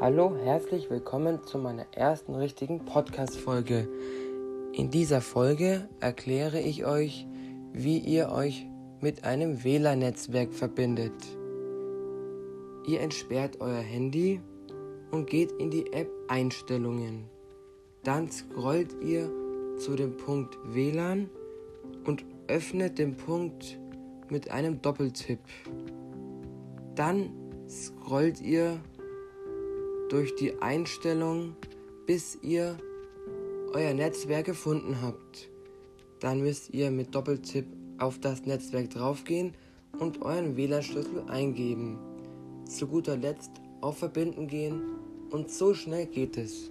Hallo, herzlich willkommen zu meiner ersten richtigen Podcast-Folge. In dieser Folge erkläre ich euch, wie ihr euch mit einem WLAN-Netzwerk verbindet. Ihr entsperrt euer Handy und geht in die App Einstellungen. Dann scrollt ihr zu dem Punkt WLAN und öffnet den Punkt mit einem Doppeltipp. Dann scrollt ihr durch die Einstellung, bis ihr euer Netzwerk gefunden habt. Dann müsst ihr mit Doppeltipp auf das Netzwerk draufgehen und euren WLAN-Schlüssel eingeben. Zu guter Letzt auf Verbinden gehen und so schnell geht es.